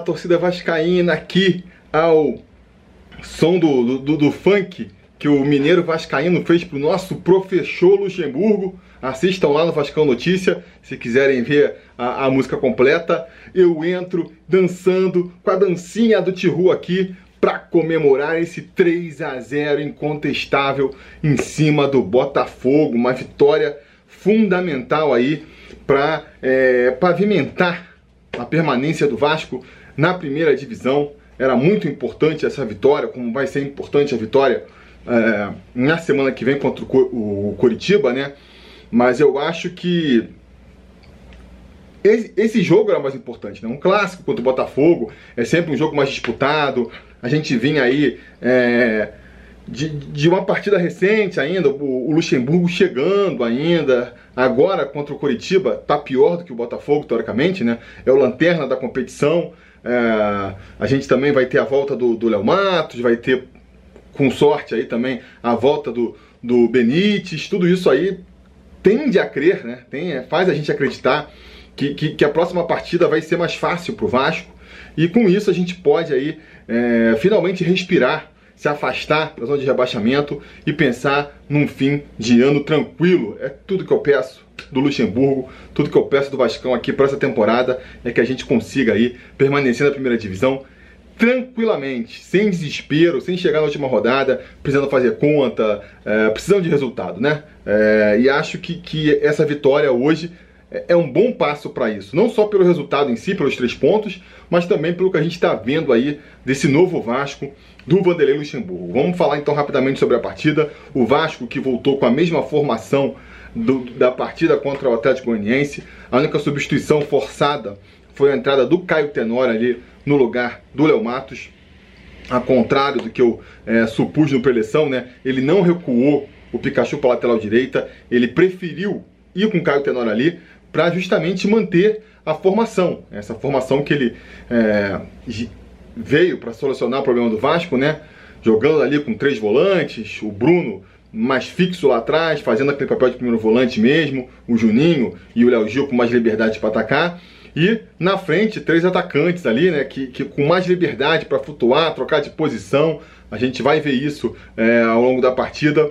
Fala, torcida vascaína, aqui ao som do, do, do funk que o Mineiro Vascaíno fez pro nosso professor Luxemburgo. Assistam lá no Vascão Notícia, se quiserem ver a, a música completa. Eu entro dançando com a dancinha do Tihu aqui para comemorar esse 3 a 0 incontestável em cima do Botafogo, uma vitória fundamental aí para é, pavimentar a permanência do Vasco na primeira divisão. Era muito importante essa vitória, como vai ser importante a vitória é, na semana que vem contra o, Coritiba, né? Mas eu acho que esse, esse, jogo era mais importante, né? Um clássico contra o Botafogo é sempre um jogo mais disputado. A gente vinha aí é, de, de uma partida recente ainda, o, o, Luxemburgo chegando ainda. Agora contra o Coritiba tá pior do que o Botafogo, teoricamente, né? É o lanterna da competição. É, a gente também vai ter a volta do Léo Matos, vai ter, com sorte aí também, a volta do, do Benítez. Tudo isso aí tende a crer, né? Tem, é, faz a gente acreditar que, que, que, a próxima partida vai ser mais fácil para o Vasco. E com isso a gente pode aí é, finalmente respirar se afastar da zona de rebaixamento e pensar num fim de ano tranquilo. É tudo que eu peço do Luxemburgo, tudo que eu peço do Vascão aqui para essa temporada é que a gente consiga aí permanecer na primeira divisão tranquilamente, sem desespero, sem chegar na última rodada, precisando fazer conta, é, precisando de resultado, né? É, e acho que, que essa vitória hoje é, é um bom passo para isso. Não só pelo resultado em si, pelos três pontos, mas também pelo que a gente está vendo aí desse novo Vasco do Vanderlei Luxemburgo. Vamos falar então rapidamente sobre a partida. O Vasco que voltou com a mesma formação do, da partida contra o Atlético Goianiense. A única substituição forçada foi a entrada do Caio Tenório ali no lugar do Léo Matos. A contrário do que eu é, supus no preleção, né? Ele não recuou o Pikachu para a lateral direita, ele preferiu ir com o Caio Tenório ali para justamente manter a formação. Essa formação que ele é, veio para solucionar o problema do Vasco, né? Jogando ali com três volantes, o Bruno mais fixo lá atrás, fazendo aquele papel de primeiro volante mesmo, o Juninho e o Léo Gil com mais liberdade para atacar. E na frente, três atacantes ali, né? Que, que com mais liberdade para flutuar, trocar de posição. A gente vai ver isso é, ao longo da partida.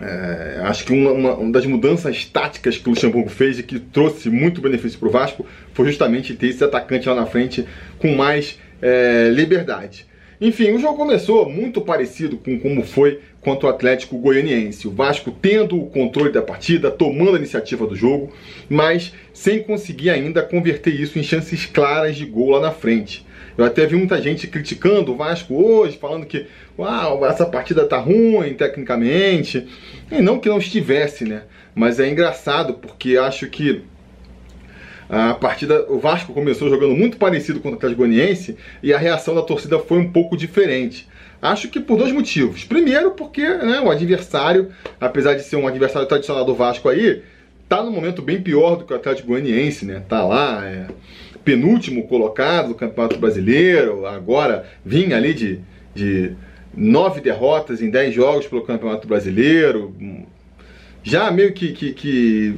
É, acho que uma, uma, uma, das mudanças táticas que o Luxemburgo fez e que trouxe muito benefício para o Vasco foi justamente ter esse atacante lá na frente com mais é, liberdade. Enfim, o jogo começou muito parecido com como foi contra o Atlético Goianiense. O Vasco tendo o controle da partida, tomando a iniciativa do jogo, mas sem conseguir ainda converter isso em chances claras de gol lá na frente. Eu até vi muita gente criticando o Vasco hoje, falando que Uau, essa partida tá ruim tecnicamente. E não que não estivesse, né? Mas é engraçado porque acho que a partida, o Vasco começou jogando muito parecido com o Atlético Goianiense e a reação da torcida foi um pouco diferente. Acho que por dois motivos. Primeiro, porque né, o adversário, apesar de ser um adversário tradicional do Vasco aí, tá num momento bem pior do que o Atlético Goianiense, né? Tá lá, é, penúltimo colocado do Campeonato Brasileiro, agora vinha ali de, de nove derrotas em dez jogos pelo Campeonato Brasileiro, já meio que, que, que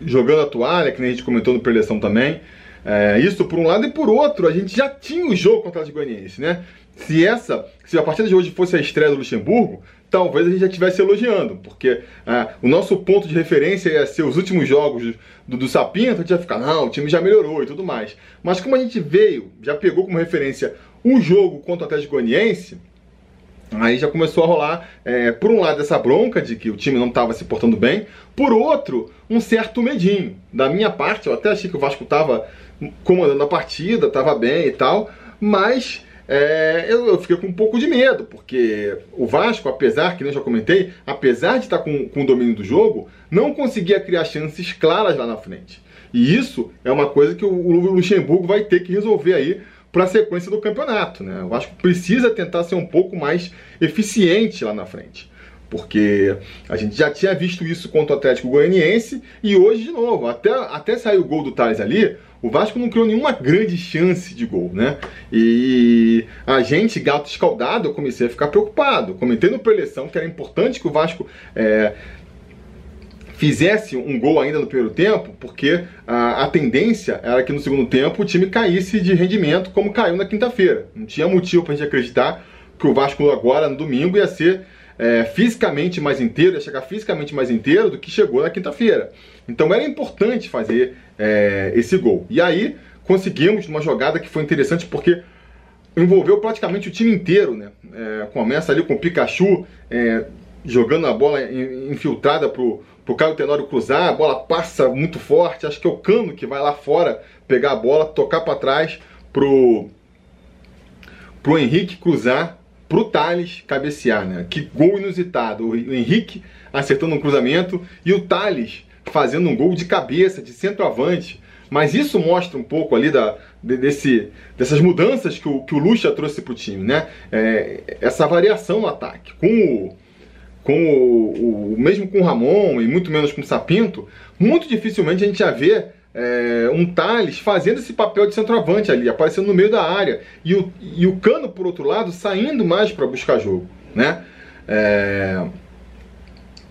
jogando a toalha, que nem a gente comentou no preleção também. É, isso por um lado, e por outro, a gente já tinha o jogo contra o Atlético Goianiense, né? Se essa, se a partida de hoje fosse a estreia do Luxemburgo, talvez a gente já estivesse elogiando, porque é, o nosso ponto de referência ia ser os últimos jogos do, do Sapinto, a gente ia ficar, não, o time já melhorou e tudo mais. Mas como a gente veio, já pegou como referência o jogo contra o Atlético Goianiense, Aí já começou a rolar, é, por um lado, essa bronca de que o time não estava se portando bem, por outro, um certo medinho. Da minha parte, eu até achei que o Vasco estava comandando a partida, estava bem e tal, mas é, eu, eu, fiquei com um pouco de medo, porque o Vasco, apesar, que eu já comentei, apesar de estar com, com o domínio do jogo, não conseguia criar chances claras lá na frente. E isso é uma coisa que o Luxemburgo vai ter que resolver aí para a sequência do campeonato. Né? Acho que precisa tentar ser um pouco mais eficiente lá na frente. Porque a gente já tinha visto isso contra o Atlético Goianiense e hoje de novo, até, até sair o gol do Thales ali, o Vasco não criou nenhuma grande chance de gol, né? E a gente, gato escaldado, eu comecei a ficar preocupado. Comentei no preleção que era importante que o Vasco é, fizesse um gol ainda no primeiro tempo, porque a, a, tendência era que no segundo tempo o time caísse de rendimento como caiu na quinta-feira. Não tinha motivo para a gente acreditar que o Vasco agora no domingo ia ser é, fisicamente mais inteiro, ia chegar fisicamente mais inteiro do que chegou na quinta-feira. Então era importante fazer é, esse gol. E aí conseguimos uma jogada que foi interessante porque envolveu praticamente o time inteiro, né? É, começa ali com o Pikachu é, jogando a bola infiltrada pro, pro Caio Tenório cruzar, a bola passa muito forte, acho que é o Cano que vai lá fora pegar a bola, tocar para trás pro, pro Henrique cruzar, pro Thales cabecear, né? Que gol inusitado, o Henrique acertando um cruzamento e o Thales fazendo um gol de cabeça, de centroavante, mas isso mostra um pouco ali da, desse, dessas mudanças que o, que o Lucha trouxe para o time, né? É, essa variação no ataque. Com o, com o, o, mesmo com o Ramon e muito menos com o Sapinto, muito dificilmente a gente ia ver é, um Thales fazendo esse papel de centroavante ali, aparecendo no meio da área. E o, e o Cano, por outro lado, saindo mais para buscar jogo, né? É,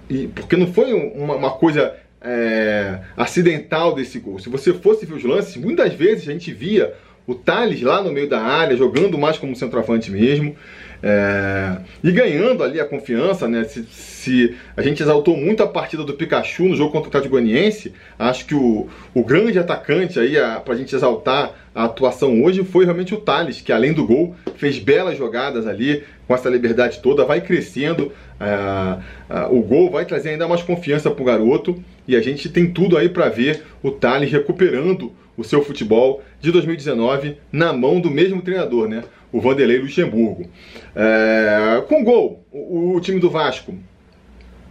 e, porque não foi uma, uma coisa é, acidental desse gol. Se você fosse ver os lances, muitas vezes a gente via o Thales lá no meio da área, jogando mais como centroavante mesmo. É, e ganhando ali a confiança, né? Se, se, a gente exaltou muito a partida do Pikachu no jogo contra o Atlético Goianiense, acho que o, o grande atacante aí a, gente exaltar a atuação hoje foi realmente o Thales, que além do gol, fez belas jogadas ali, com essa liberdade toda, vai crescendo, é, o gol vai trazer ainda mais confiança pro garoto, e a gente tem tudo aí para ver o Thales recuperando o seu futebol de 2019 na mão do mesmo treinador, né? O Vanderlei Luxemburgo. É, com gol, o, o, time do Vasco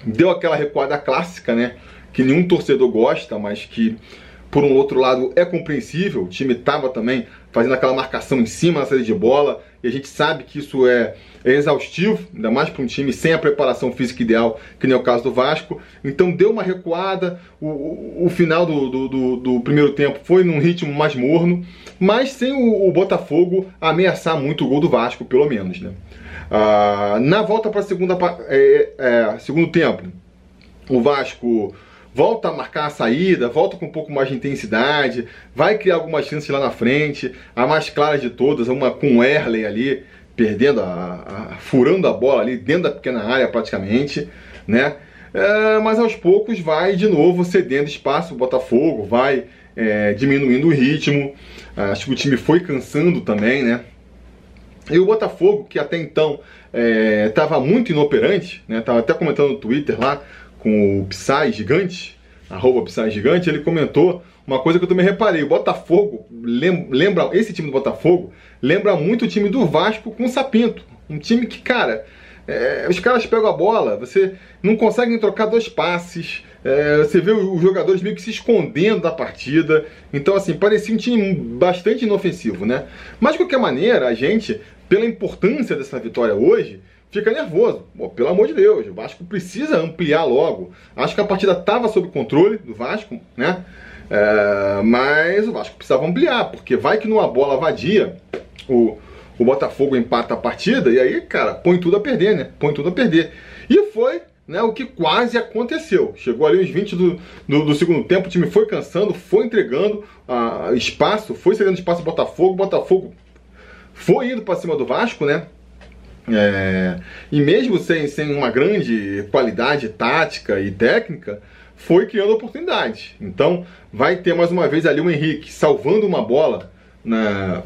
deu aquela recuada clássica, né? Que nenhum torcedor gosta, mas que por um outro lado é compreensível. O time estava também fazendo aquela marcação em cima da saída de bola, e a gente sabe que isso é, é exaustivo, ainda mais para um time sem a preparação física ideal, que nem é o caso do Vasco. Então deu uma recuada, o, o, o final do, do, do, do, primeiro tempo foi num ritmo mais morno, mas sem o, o Botafogo ameaçar muito o gol do Vasco, pelo menos. Né? Ah, na volta para segunda é, é, segundo tempo, o Vasco volta a marcar a saída, volta com um pouco mais de intensidade, vai criar algumas chances lá na frente, a mais clara de todas, uma com o Erley ali, perdendo, a, a, furando a bola ali dentro da pequena área praticamente, né? É, mas aos poucos vai de novo cedendo espaço o Botafogo, vai é, diminuindo o ritmo, acho que o time foi cansando também, né? E o Botafogo, que até então estava é, muito inoperante, né? Tava até comentando no Twitter lá, com o Psy Gigante, arroba Psy Gigante, ele comentou uma coisa que eu também reparei. O Botafogo, lembra, esse time do Botafogo, lembra muito o time do Vasco com o Sapinto. Um time que, cara, é, os caras pegam a bola, você não consegue trocar dois passes, é, você vê os jogadores meio que se escondendo da partida. Então, assim, parecia um time bastante inofensivo, né? Mas, de qualquer maneira, a gente, pela importância dessa vitória hoje, fica nervoso. Pô, pelo amor de Deus, o Vasco precisa ampliar logo. Acho que a partida estava sob controle do Vasco, né? É, mas o Vasco precisava ampliar, porque vai que numa bola vadia o, o Botafogo empata a partida e aí, cara, põe tudo a perder, né? Põe tudo a perder. E foi né, o que quase aconteceu. Chegou ali uns 20 do, do, do segundo tempo, o time foi cansando, foi entregando uh, espaço, foi cedendo espaço ao Botafogo, o Botafogo foi indo para cima do Vasco, né? É, e mesmo sem, sem uma grande qualidade tática e técnica, foi criando oportunidades. Então, vai ter mais uma vez ali o Henrique salvando uma bola na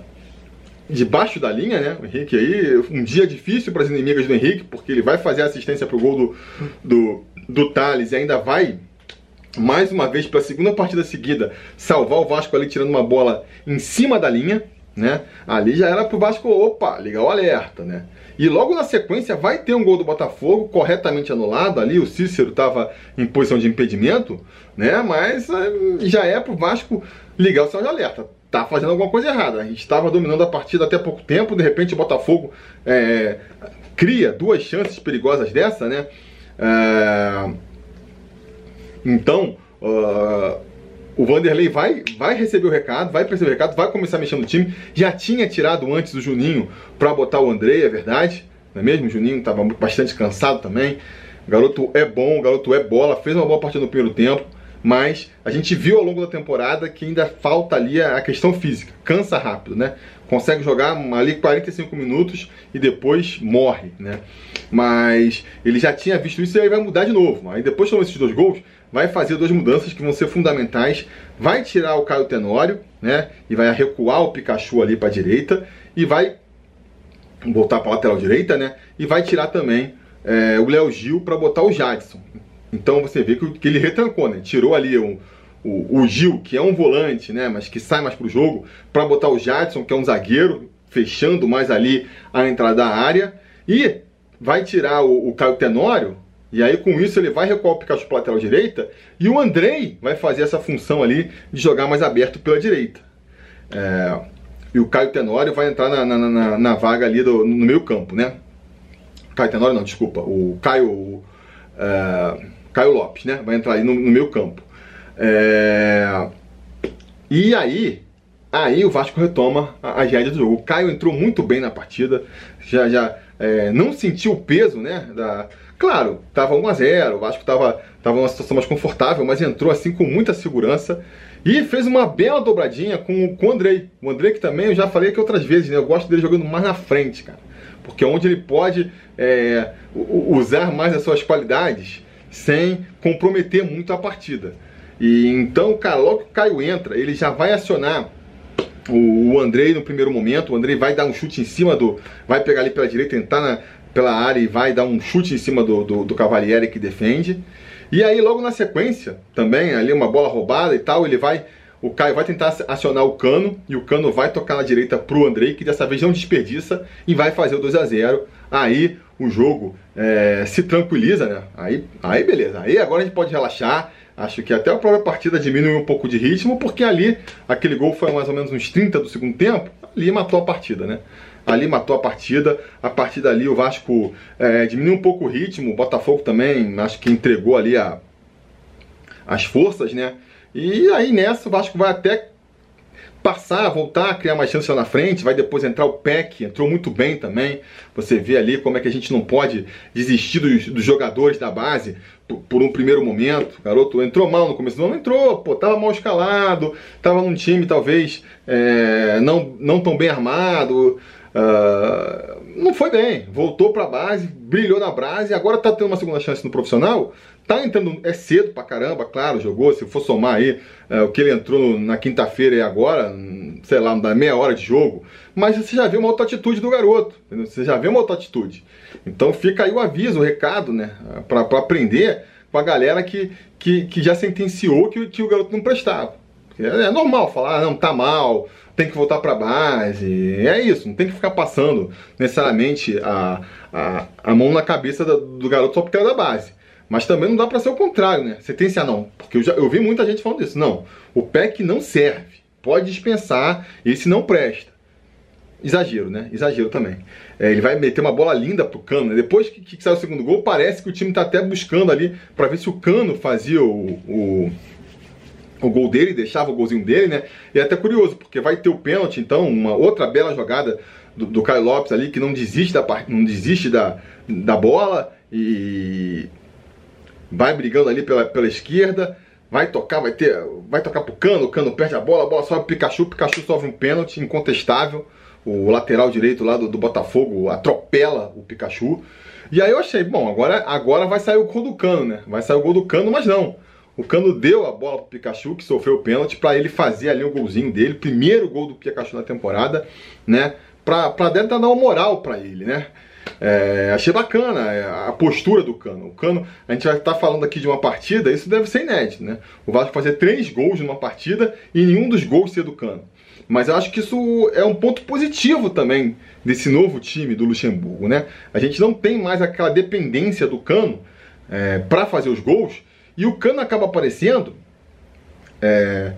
debaixo da linha, né? O Henrique aí, um dia difícil para as inimigas do Henrique, porque ele vai fazer assistência para o gol do, do, do Thales e ainda vai mais uma vez para a segunda partida seguida salvar o Vasco ali tirando uma bola em cima da linha, né? Ali já era pro Vasco, opa, ligar o alerta, né? E logo na sequência vai ter um gol do Botafogo corretamente anulado. Ali o Cícero estava em posição de impedimento, né? Mas eh, já é pro Vasco ligar o sinal de alerta. Tá fazendo alguma coisa errada. A gente estava dominando a partida até pouco tempo, de repente o Botafogo é, cria duas chances perigosas dessa, né? É, então, uh, o Vanderlei vai, vai receber o recado, vai perceber o recado, vai começar mexer no time. Já tinha tirado antes o Juninho para botar o André, é verdade. Não é mesmo? O Juninho estava bastante cansado também. O garoto é bom, o garoto é bola, fez uma boa partida no primeiro tempo, mas a gente viu ao longo da temporada que ainda falta ali a questão física. Cansa rápido, né? Consegue jogar ali 45 minutos e depois morre, né? Mas ele já tinha visto isso e aí vai mudar de novo. Aí depois de esses dois gols, vai fazer duas mudanças que vão ser fundamentais. Vai tirar o Caio Tenório, né? E vai recuar o Pikachu ali para a direita e vai voltar para a lateral direita, né? E vai tirar também é, o Léo Gil para botar o Jadson. Então você vê que, que ele retrancou, né? Tirou ali um, o, o, Gil, que é um volante, né? Mas que sai mais pro jogo, para botar o Jadson, que é um zagueiro, fechando mais ali a entrada da área. E vai tirar o, o Caio Tenório, e aí com isso ele vai recuar o Pikachu para lateral direita, e o Andrei vai fazer essa função ali de jogar mais aberto pela direita. É, e o Caio Tenório vai entrar na, na, na, na vaga ali do, no meio campo, né? Caio Tenório não, desculpa, o Caio, uh, Caio Lopes, né? Vai entrar aí no, no meio campo. É, e aí, aí o Vasco retoma a, a do jogo. O Caio entrou muito bem na partida, já, já é, não sentiu o peso, né? Da, claro, tava 1 a 0 o Vasco tava, tava numa situação mais confortável, mas entrou assim com muita segurança. E fez uma bela dobradinha com, com o Andrei. O Andrei que também eu já falei aqui outras vezes, né? Eu gosto dele jogando mais na frente, cara. Porque é onde ele pode é, usar mais as suas qualidades sem comprometer muito a partida. E então, cara, logo que o Caio entra, ele já vai acionar o, Andrei no primeiro momento. O Andrei vai dar um chute em cima do. Vai pegar ali pela direita, entrar na, pela área e vai dar um chute em cima do, do, do Cavalieri que defende. E aí, logo na sequência, também, ali uma bola roubada e tal, ele vai. O Caio vai tentar acionar o cano e o cano vai tocar na direita pro Andrei, que dessa vez não desperdiça e vai fazer o 2 a 0 Aí o jogo é, se tranquiliza, né? Aí, aí beleza. Aí agora a gente pode relaxar. Acho que até a própria partida diminuiu um pouco de ritmo, porque ali aquele gol foi mais ou menos uns 30 do segundo tempo, ali matou a partida, né? ali matou a partida. A partir dali o Vasco é, diminuiu um pouco o ritmo, o Botafogo também acho que entregou ali a, as forças, né? E aí nessa o Vasco vai até passar, voltar, criar mais chances lá na frente, vai depois entrar o PEC, entrou muito bem também. Você vê ali como é que a gente não pode desistir dos, dos jogadores da base por, um primeiro momento. Garoto entrou mal no começo, não entrou, pô, tava mal escalado, tava num time talvez é, não, não tão bem armado. Uh, não foi bem, voltou para a base, brilhou na base, agora tá tendo uma segunda chance no profissional. Tá entrando, é cedo pra caramba, claro, jogou. Se for somar aí uh, o que ele entrou na quinta-feira e agora, sei lá, dá meia hora de jogo. Mas você já vê uma outra atitude do garoto, entendeu? você já vê uma outra atitude. Então fica aí o aviso, o recado, né, para aprender com a galera que, que, que já sentenciou que, que o garoto não prestava. É, é normal falar, ah, não, tá mal, tem que voltar para base. É isso, não tem que ficar passando necessariamente a, a, a mão na cabeça do, do garoto só porque é da base. Mas também não dá para ser o contrário, né? Você tem que não, porque eu, já, eu vi muita gente falando isso. Não, o PEC não serve, pode dispensar, esse não presta. Exagero, né? Exagero também. É, ele vai meter uma bola linda pro Cano. Né? Depois que, que sai o segundo gol, parece que o time tá até buscando ali para ver se o Cano fazia o, o o gol dele, deixava o golzinho dele, né? E é até curioso, porque vai ter o pênalti, então, uma outra bela jogada do, Caio Lopes ali, que não desiste da, não desiste da, da bola e vai brigando ali pela, pela esquerda, vai tocar, vai ter, vai tocar pro Cano, o Cano perde a bola, a bola sobe pro Pikachu, o Pikachu sofre um pênalti incontestável, o lateral direito lá do, do Botafogo atropela o Pikachu, e aí eu achei, bom, agora, agora vai sair o gol do Cano, né? Vai sair o gol do Cano, mas não. O Cano deu a bola pro Pikachu, que sofreu o pênalti, para ele fazer ali o golzinho dele, primeiro gol do Pikachu na temporada, né? Pra dentro dar uma moral para ele, né? É, achei bacana é, a postura do Cano. O Cano, a gente vai estar tá falando aqui de uma partida, isso deve ser inédito, né? O Vasco fazer três gols numa partida e nenhum dos gols ser do Cano. Mas eu acho que isso é um ponto positivo também desse novo time do Luxemburgo, né? A gente não tem mais aquela dependência do Cano é, para fazer os gols e o Cano acaba aparecendo é,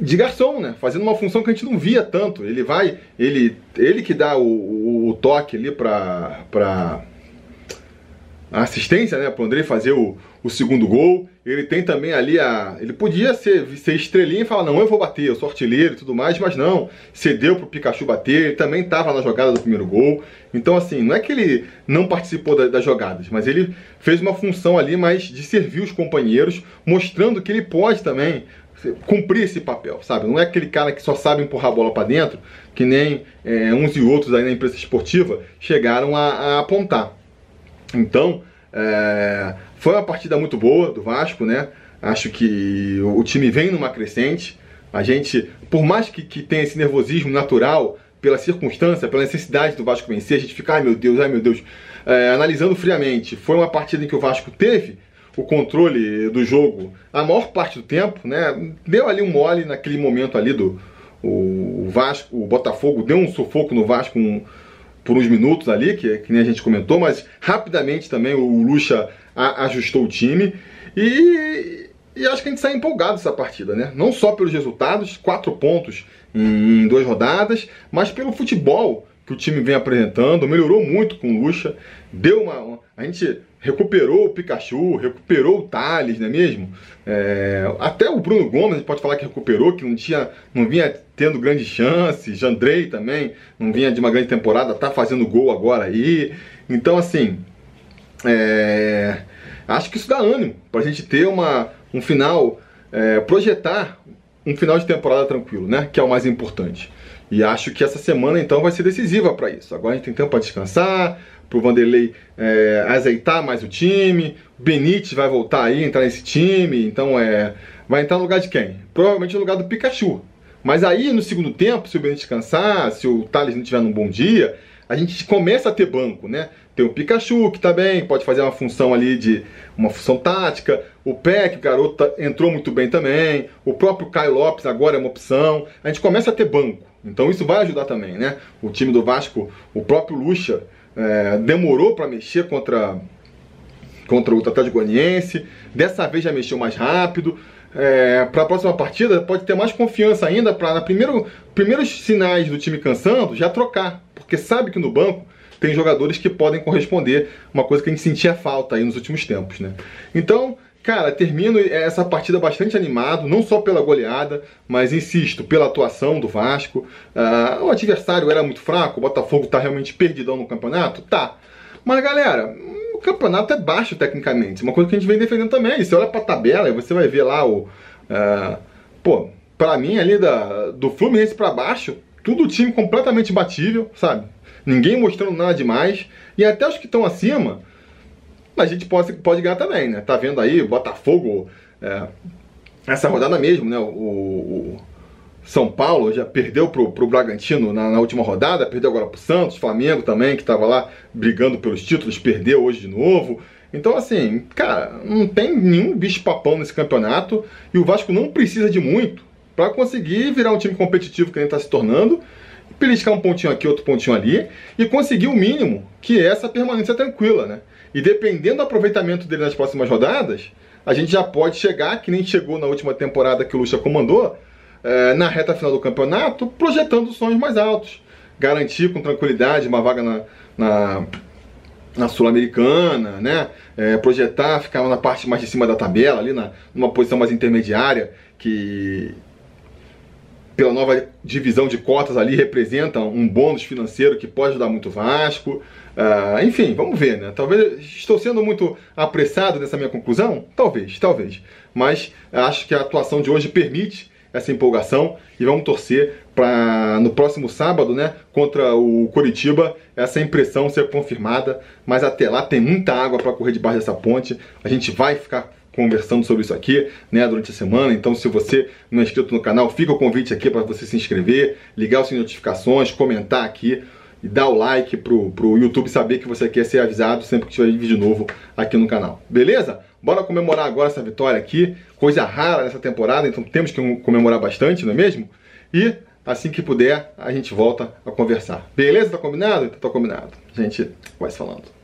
de garçom, né? Fazendo uma função que a gente não via tanto. Ele vai, ele, ele que dá o, o, o toque ali para para assistência, né? Para André fazer o, o segundo gol. Ele tem também ali a. Ele podia ser, ser estrelinha e falar: não, eu vou bater, eu sou artilheiro e tudo mais, mas não. Cedeu pro Pikachu bater, ele também estava na jogada do primeiro gol. Então, assim, não é que ele não participou da, das jogadas, mas ele fez uma função ali mais de servir os companheiros, mostrando que ele pode também cumprir esse papel, sabe? Não é aquele cara que só sabe empurrar a bola para dentro, que nem é, uns e outros aí na imprensa esportiva chegaram a, a apontar. Então, é, foi uma partida muito boa do Vasco, né? Acho que o, time vem numa crescente. A gente, por mais que, que tenha esse nervosismo natural, pela circunstância, pela necessidade do Vasco vencer, a gente fica, ai meu Deus, ai meu Deus. É, analisando friamente, foi uma partida em que o Vasco teve o controle do jogo a maior parte do tempo, né? Deu ali um mole naquele momento ali do o Vasco, o Botafogo deu um sufoco no Vasco um, por uns minutos ali, que, que nem a gente comentou, mas rapidamente também o Lucha a, ajustou o time e, e, acho que a gente sai empolgado dessa partida, né? Não só pelos resultados, quatro pontos em, duas rodadas, mas pelo futebol que o time vem apresentando, melhorou muito com o Lucha, deu uma, a gente recuperou o Pikachu, recuperou o Thales, não é mesmo? É, até o Bruno Gomes a gente pode falar que recuperou, que não tinha, não vinha tendo grandes chances. Jandrei também não vinha de uma grande temporada, tá fazendo gol agora aí. Então assim, é, acho que isso dá ânimo para a gente ter uma, um final, é, projetar um final de temporada tranquilo, né? Que é o mais importante. E acho que essa semana então vai ser decisiva para isso. Agora a gente tem tempo para descansar, para o Vanderlei é, azeitar mais o time. Benítez vai voltar aí, entrar nesse time. Então é, vai entrar no lugar de quem? Provavelmente no lugar do Pikachu. Mas aí no segundo tempo, se o Benítez cansar, se o Thales não tiver num bom dia, a gente começa a ter banco, né? Tem o Pikachu que tá bem, pode fazer uma função ali de uma função tática. O Peck, o garoto, tá, entrou muito bem também. O próprio Caio Lopes agora é uma opção. A gente começa a ter banco. Então isso vai ajudar também, né? O time do Vasco, o próprio Lucha, é, demorou para mexer contra, contra o Atlético Goianiense, dessa vez já mexeu mais rápido. É, para a próxima partida pode ter mais confiança ainda para primeiro primeiros sinais do time cansando já trocar, porque sabe que no banco tem jogadores que podem corresponder, uma coisa que a gente sentia falta aí nos últimos tempos, né? Então, Cara, termino essa partida bastante animado, não só pela goleada, mas insisto, pela atuação do Vasco. Uh, o adversário era muito fraco, o Botafogo tá realmente perdidão no campeonato? Tá. Mas galera, o campeonato é baixo tecnicamente. Uma coisa que a gente vem defendendo também. Você olha pra tabela e você vai ver lá o. Uh, pô, pra mim ali da, do Fluminense pra baixo, tudo time completamente batível, sabe? Ninguém mostrando nada demais. E até os que estão acima a gente pode, pode ganhar também, né? Tá vendo aí, Botafogo, é, essa rodada mesmo, né? O, o, São Paulo já perdeu pro, pro Bragantino na, na, última rodada, perdeu agora pro Santos, Flamengo também, que tava lá brigando pelos títulos, perdeu hoje de novo. Então, assim, cara, não tem nenhum bicho-papão nesse campeonato e o Vasco não precisa de muito para conseguir virar um time competitivo que ele está se tornando, beliscar um pontinho aqui, outro pontinho ali e conseguir o mínimo, que é essa permanência tranquila, né? E dependendo do aproveitamento dele nas próximas rodadas, a gente já pode chegar, que nem chegou na última temporada que o Lucha comandou, é, na reta final do campeonato, projetando sonhos mais altos. Garantir com tranquilidade uma vaga na, na, na Sul-Americana, né? É, projetar, ficar na parte mais de cima da tabela, ali na, numa posição mais intermediária, que pela nova divisão de cotas ali representa um bônus financeiro que pode ajudar muito o Vasco. Uh, enfim, vamos ver, né? Talvez estou sendo muito apressado nessa minha conclusão? Talvez, talvez. Mas acho que a atuação de hoje permite essa empolgação e vamos torcer para no próximo sábado, né, contra o Curitiba, essa impressão ser confirmada. Mas até lá tem muita água para correr debaixo dessa ponte. A gente vai ficar conversando sobre isso aqui, né, durante a semana. Então, se você não é inscrito no canal, fica o convite aqui para você se inscrever, ligar as notificações, comentar aqui e dar o like pro, pro YouTube saber que você quer ser avisado sempre que tiver vídeo novo aqui no canal. Beleza? Bora comemorar agora essa vitória aqui, coisa rara nessa temporada, então temos que comemorar bastante, não é mesmo? E assim que puder, a gente volta a conversar. Beleza? Tá combinado? Então tá combinado. A gente vai se falando.